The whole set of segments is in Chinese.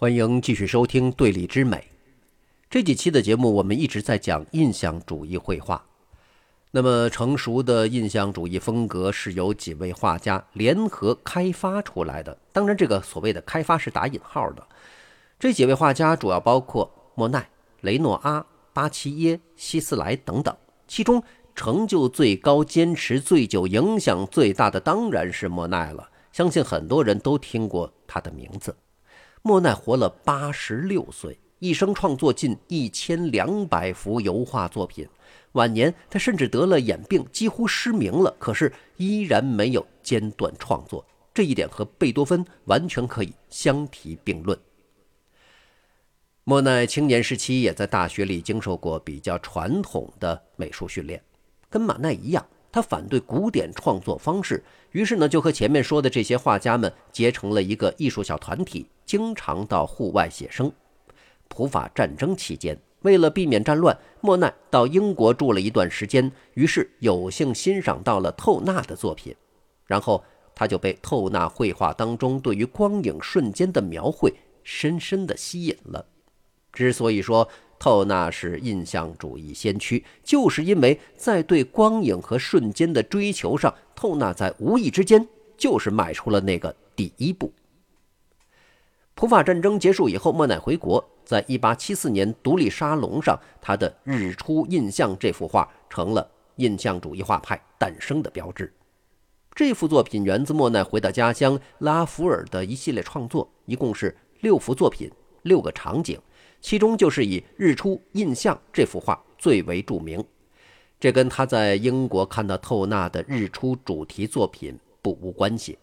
欢迎继续收听《对立之美》。这几期的节目，我们一直在讲印象主义绘画。那么，成熟的印象主义风格是由几位画家联合开发出来的。当然，这个所谓的“开发”是打引号的。这几位画家主要包括莫奈、雷诺阿、巴齐耶、希斯莱等等。其中，成就最高、坚持最久、影响最大的，当然是莫奈了。相信很多人都听过他的名字。莫奈活了八十六岁，一生创作近一千两百幅油画作品。晚年，他甚至得了眼病，几乎失明了，可是依然没有间断创作。这一点和贝多芬完全可以相提并论。莫奈青年时期也在大学里经受过比较传统的美术训练，跟马奈一样，他反对古典创作方式。于是呢，就和前面说的这些画家们结成了一个艺术小团体，经常到户外写生。普法战争期间，为了避免战乱，莫奈到英国住了一段时间，于是有幸欣赏到了透纳的作品，然后他就被透纳绘画当中对于光影瞬间的描绘深深的吸引了。之所以说透纳是印象主义先驱，就是因为在对光影和瞬间的追求上。透纳在无意之间就是迈出了那个第一步。普法战争结束以后，莫奈回国，在1874年独立沙龙上，他的《日出印象》这幅画成了印象主义画派诞生的标志。这幅作品源自莫奈回到家乡拉弗尔的一系列创作，一共是六幅作品，六个场景，其中就是以《日出印象》这幅画最为著名。这跟他在英国看到透纳的日出主题作品不无关系。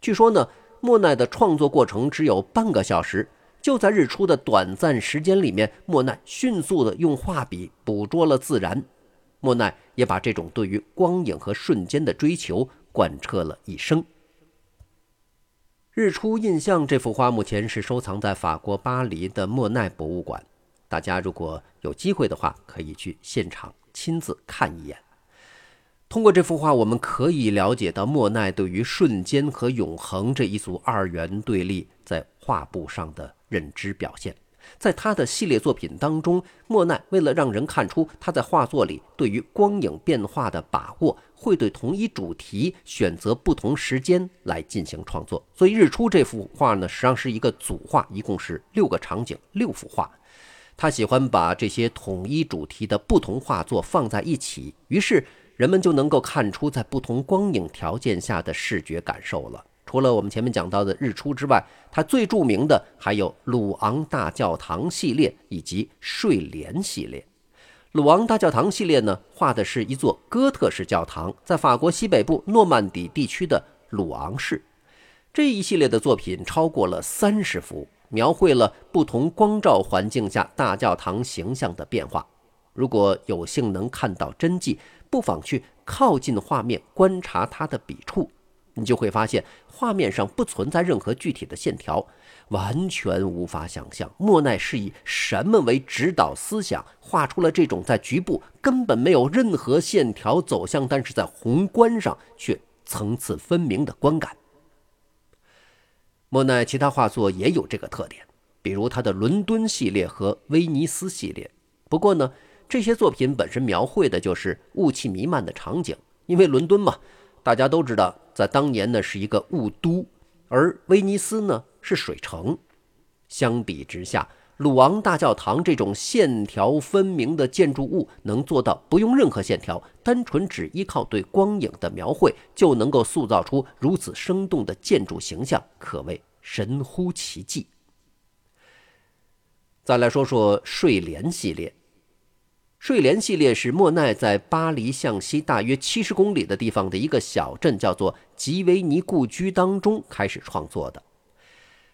据说呢，莫奈的创作过程只有半个小时，就在日出的短暂时间里面，莫奈迅速的用画笔捕捉了自然。莫奈也把这种对于光影和瞬间的追求贯彻了一生。日出印象这幅画目前是收藏在法国巴黎的莫奈博物馆，大家如果有机会的话，可以去现场。亲自看一眼。通过这幅画，我们可以了解到莫奈对于瞬间和永恒这一组二元对立在画布上的认知表现。在他的系列作品当中，莫奈为了让人看出他在画作里对于光影变化的把握，会对同一主题选择不同时间来进行创作。所以，日出这幅画呢，实际上是一个组画，一共是六个场景，六幅画。他喜欢把这些统一主题的不同画作放在一起，于是人们就能够看出在不同光影条件下的视觉感受了。除了我们前面讲到的日出之外，他最著名的还有鲁昂大教堂系列以及睡莲系列。鲁昂大教堂系列呢，画的是一座哥特式教堂，在法国西北部诺曼底地区的鲁昂市。这一系列的作品超过了三十幅。描绘了不同光照环境下大教堂形象的变化。如果有幸能看到真迹，不妨去靠近画面观察它的笔触，你就会发现画面上不存在任何具体的线条，完全无法想象莫奈是以什么为指导思想画出了这种在局部根本没有任何线条走向，但是在宏观上却层次分明的观感。莫奈其他画作也有这个特点，比如他的伦敦系列和威尼斯系列。不过呢，这些作品本身描绘的就是雾气弥漫的场景，因为伦敦嘛，大家都知道，在当年呢是一个雾都，而威尼斯呢是水城。相比之下，鲁昂大教堂这种线条分明的建筑物能做到不用任何线条，单纯只依靠对光影的描绘就能够塑造出如此生动的建筑形象，可谓。神乎其技。再来说说睡莲系列。睡莲系列是莫奈在巴黎向西大约七十公里的地方的一个小镇，叫做吉维尼故居当中开始创作的。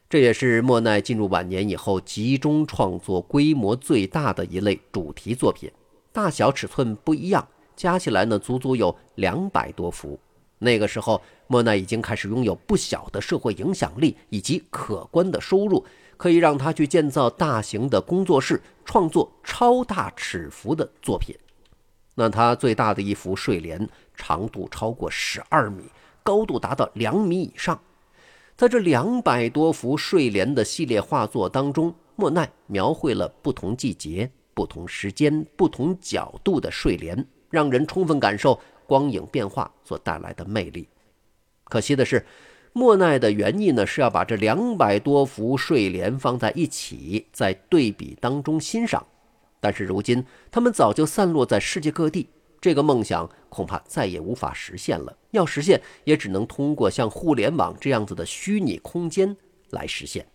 这也是莫奈进入晚年以后集中创作规模最大的一类主题作品，大小尺寸不一样，加起来呢足足有两百多幅。那个时候，莫奈已经开始拥有不小的社会影响力以及可观的收入，可以让他去建造大型的工作室，创作超大尺幅的作品。那他最大的一幅睡莲，长度超过十二米，高度达到两米以上。在这两百多幅睡莲的系列画作当中，莫奈描绘了不同季节、不同时间、不同角度的睡莲，让人充分感受光影变化所带来的魅力。可惜的是，莫奈的原意呢是要把这两百多幅睡莲放在一起，在对比当中欣赏。但是如今，他们早就散落在世界各地。这个梦想恐怕再也无法实现了。要实现，也只能通过像互联网这样子的虚拟空间来实现。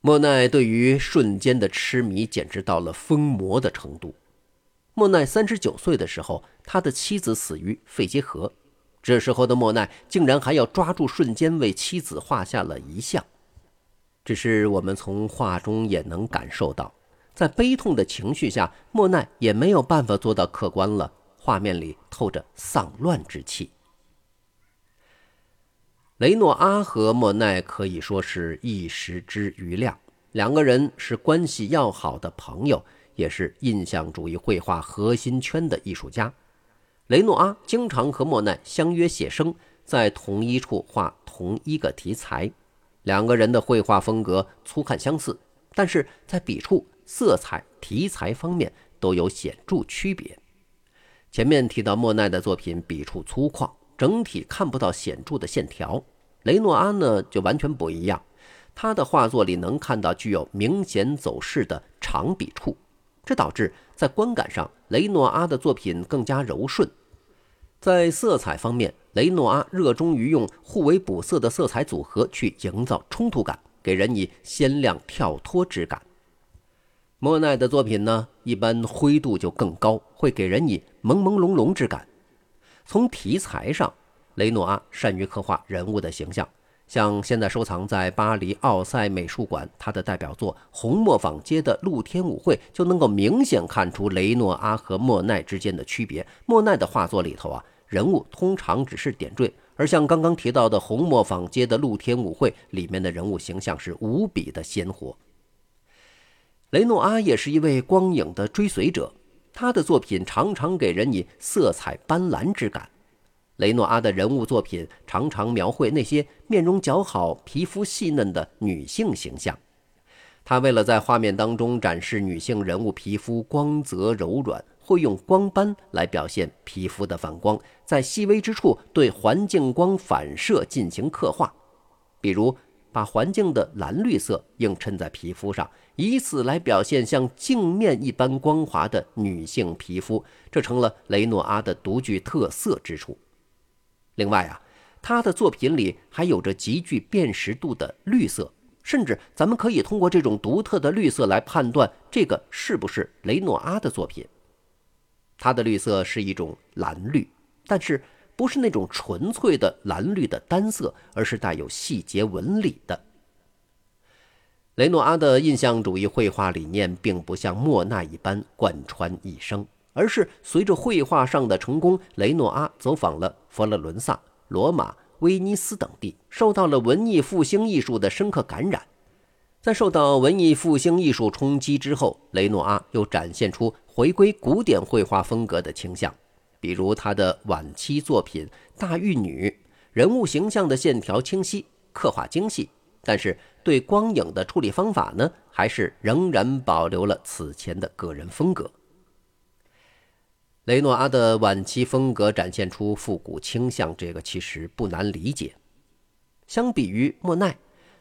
莫奈对于瞬间的痴迷简直到了疯魔的程度。莫奈三十九岁的时候，他的妻子死于肺结核，这时候的莫奈竟然还要抓住瞬间为妻子画下了遗像。只是我们从画中也能感受到。在悲痛的情绪下，莫奈也没有办法做到客观了。画面里透着丧乱之气。雷诺阿和莫奈可以说是一时之余亮，两个人是关系要好的朋友，也是印象主义绘画核心圈的艺术家。雷诺阿经常和莫奈相约写生，在同一处画同一个题材。两个人的绘画风格粗看相似，但是在笔触。色彩、题材方面都有显著区别。前面提到莫奈的作品笔触粗犷，整体看不到显著的线条。雷诺阿呢就完全不一样，他的画作里能看到具有明显走势的长笔触，这导致在观感上，雷诺阿的作品更加柔顺。在色彩方面，雷诺阿热衷于用互为补色的色彩组合去营造冲突感，给人以鲜亮跳脱之感。莫奈的作品呢，一般灰度就更高，会给人以朦朦胧胧之感。从题材上，雷诺阿善于刻画人物的形象，像现在收藏在巴黎奥赛美术馆他的代表作《红磨坊街的露天舞会》，就能够明显看出雷诺阿和莫奈之间的区别。莫奈的画作里头啊，人物通常只是点缀，而像刚刚提到的《红磨坊街的露天舞会》里面的人物形象是无比的鲜活。雷诺阿也是一位光影的追随者，他的作品常常给人以色彩斑斓之感。雷诺阿的人物作品常常描绘那些面容姣好、皮肤细嫩的女性形象。他为了在画面当中展示女性人物皮肤光泽柔软，会用光斑来表现皮肤的反光，在细微之处对环境光反射进行刻画，比如。把环境的蓝绿色映衬在皮肤上，以此来表现像镜面一般光滑的女性皮肤，这成了雷诺阿的独具特色之处。另外啊，他的作品里还有着极具辨识度的绿色，甚至咱们可以通过这种独特的绿色来判断这个是不是雷诺阿的作品。他的绿色是一种蓝绿，但是。不是那种纯粹的蓝绿的单色，而是带有细节纹理的。雷诺阿的印象主义绘画理念并不像莫奈一般贯穿一生，而是随着绘画上的成功，雷诺阿走访了佛罗伦萨、罗马、威尼斯等地，受到了文艺复兴艺术的深刻感染。在受到文艺复兴艺术冲击之后，雷诺阿又展现出回归古典绘画风格的倾向。比如他的晚期作品《大玉女》，人物形象的线条清晰，刻画精细，但是对光影的处理方法呢，还是仍然保留了此前的个人风格。雷诺阿的晚期风格展现出复古倾向，这个其实不难理解。相比于莫奈，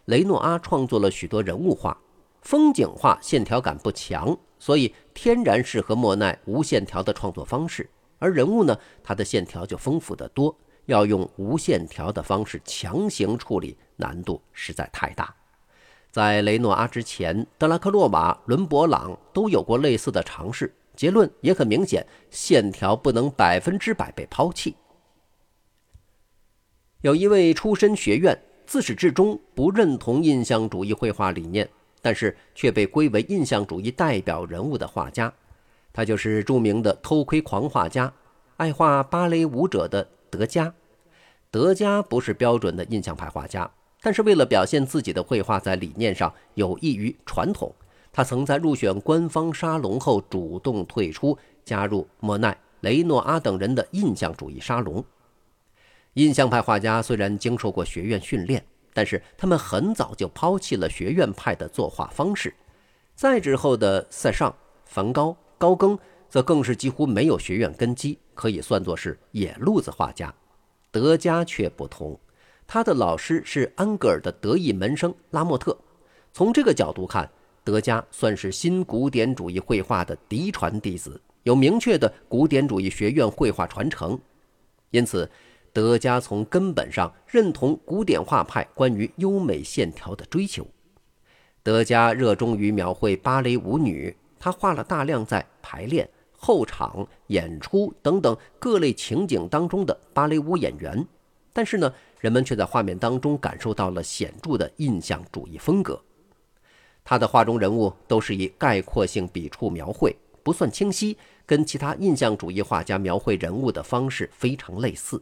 雷诺阿创作了许多人物画，风景画线条感不强，所以天然适合莫奈无线条的创作方式。而人物呢，他的线条就丰富得多，要用无线条的方式强行处理，难度实在太大。在雷诺阿之前，德拉克洛瓦、伦勃朗都有过类似的尝试，结论也很明显：线条不能百分之百被抛弃。有一位出身学院、自始至终不认同印象主义绘画理念，但是却被归为印象主义代表人物的画家。他就是著名的偷窥狂画家，爱画芭蕾舞者的德加。德加不是标准的印象派画家，但是为了表现自己的绘画在理念上有益于传统，他曾在入选官方沙龙后主动退出，加入莫奈、雷诺阿等人的印象主义沙龙。印象派画家虽然经受过学院训练，但是他们很早就抛弃了学院派的作画方式。再之后的塞尚、梵高、高更，则更是几乎没有学院根基，可以算作是野路子画家。德加却不同，他的老师是安格尔的得意门生拉莫特。从这个角度看，德加算是新古典主义绘画的嫡传弟子，有明确的古典主义学院绘画传承。因此，德加从根本上认同古典画派关于优美线条的追求。德加热衷于描绘芭蕾舞女，他画了大量在排练、后场、演出等等各类情景当中的芭蕾舞演员。但是呢，人们却在画面当中感受到了显著的印象主义风格。他的画中人物都是以概括性笔触描绘，不算清晰，跟其他印象主义画家描绘人物的方式非常类似。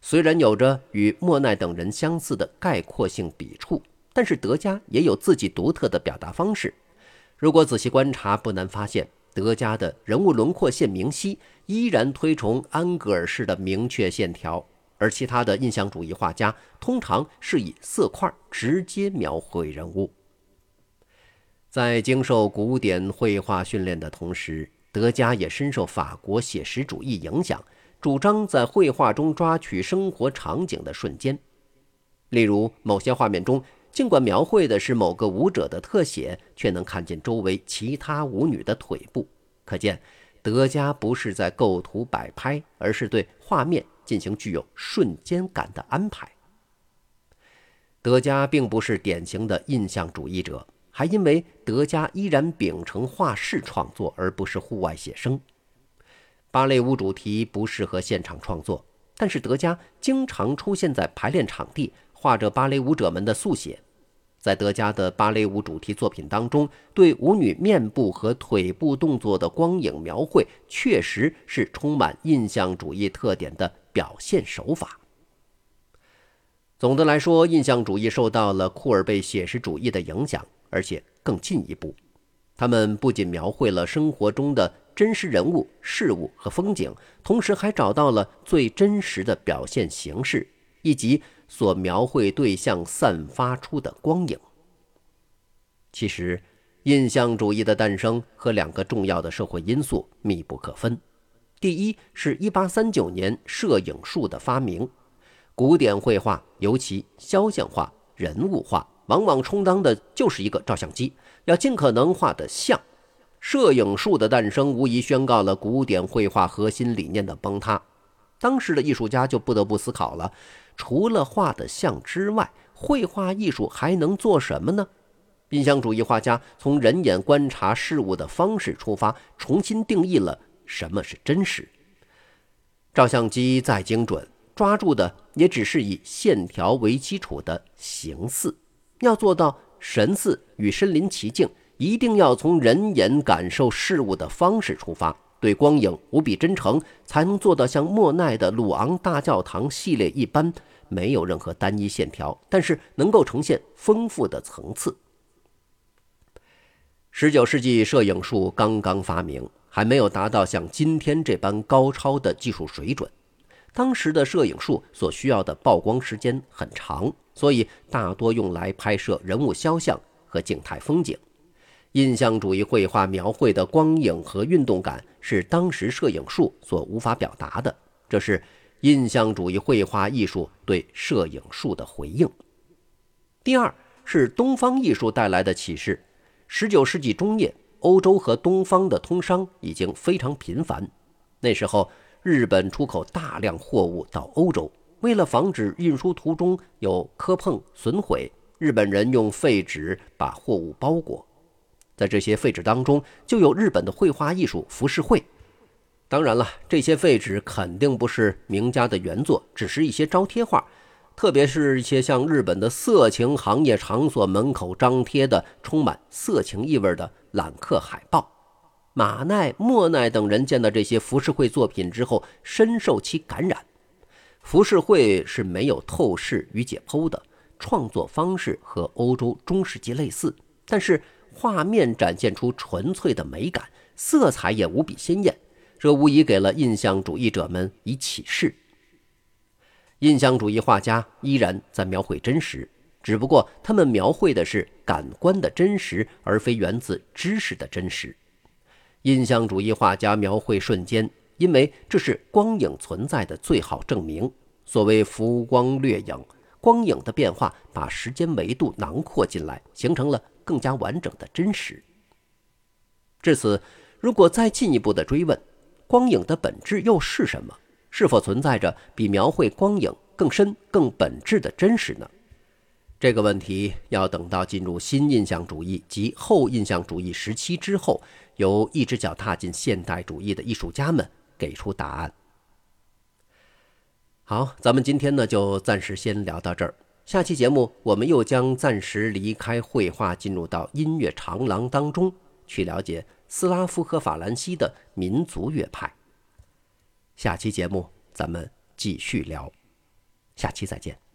虽然有着与莫奈等人相似的概括性笔触，但是德加也有自己独特的表达方式。如果仔细观察，不难发现，德加的人物轮廓线明晰，依然推崇安格尔式的明确线条，而其他的印象主义画家通常是以色块直接描绘人物。在经受古典绘画训练的同时，德加也深受法国写实主义影响。主张在绘画中抓取生活场景的瞬间，例如某些画面中，尽管描绘的是某个舞者的特写，却能看见周围其他舞女的腿部。可见，德加不是在构图摆拍，而是对画面进行具有瞬间感的安排。德加并不是典型的印象主义者，还因为德加依然秉承画室创作，而不是户外写生。芭蕾舞主题不适合现场创作，但是德加经常出现在排练场地，画着芭蕾舞者们的速写。在德加的芭蕾舞主题作品当中，对舞女面部和腿部动作的光影描绘，确实是充满印象主义特点的表现手法。总的来说，印象主义受到了库尔贝写实主义的影响，而且更进一步，他们不仅描绘了生活中的。真实人物、事物和风景，同时还找到了最真实的表现形式，以及所描绘对象散发出的光影。其实，印象主义的诞生和两个重要的社会因素密不可分。第一是1839年摄影术的发明，古典绘画，尤其肖像画、人物画，往往充当的就是一个照相机，要尽可能画的像。摄影术的诞生无疑宣告了古典绘画核心理念的崩塌。当时的艺术家就不得不思考了：除了画的像之外，绘画艺术还能做什么呢？印象主义画家从人眼观察事物的方式出发，重新定义了什么是真实。照相机再精准，抓住的也只是以线条为基础的形似。要做到神似与身临其境。一定要从人眼感受事物的方式出发，对光影无比真诚，才能做到像莫奈的鲁昂大教堂系列一般，没有任何单一线条，但是能够呈现丰富的层次。十九世纪摄影术刚刚发明，还没有达到像今天这般高超的技术水准。当时的摄影术所需要的曝光时间很长，所以大多用来拍摄人物肖像和静态风景。印象主义绘画描绘的光影和运动感是当时摄影术所无法表达的，这是印象主义绘画艺术对摄影术的回应。第二是东方艺术带来的启示。十九世纪中叶，欧洲和东方的通商已经非常频繁。那时候，日本出口大量货物到欧洲，为了防止运输途中有磕碰损毁，日本人用废纸把货物包裹。在这些废纸当中，就有日本的绘画艺术浮世绘。当然了，这些废纸肯定不是名家的原作，只是一些招贴画，特别是一些像日本的色情行业场所门口张贴的充满色情意味的揽客海报。马奈、莫奈等人见到这些浮世绘作品之后，深受其感染。浮世绘是没有透视与解剖的，创作方式和欧洲中世纪类似，但是。画面展现出纯粹的美感，色彩也无比鲜艳，这无疑给了印象主义者们以启示。印象主义画家依然在描绘真实，只不过他们描绘的是感官的真实，而非源自知识的真实。印象主义画家描绘瞬间，因为这是光影存在的最好证明。所谓浮光掠影，光影的变化把时间维度囊括进来，形成了更加完整的真实。至此，如果再进一步的追问，光影的本质又是什么？是否存在着比描绘光影更深、更本质的真实呢？这个问题要等到进入新印象主义及后印象主义时期之后，由一只脚踏进现代主义的艺术家们给出答案。好，咱们今天呢就暂时先聊到这儿。下期节目我们又将暂时离开绘画，进入到音乐长廊当中去了解斯拉夫和法兰西的民族乐派。下期节目咱们继续聊，下期再见。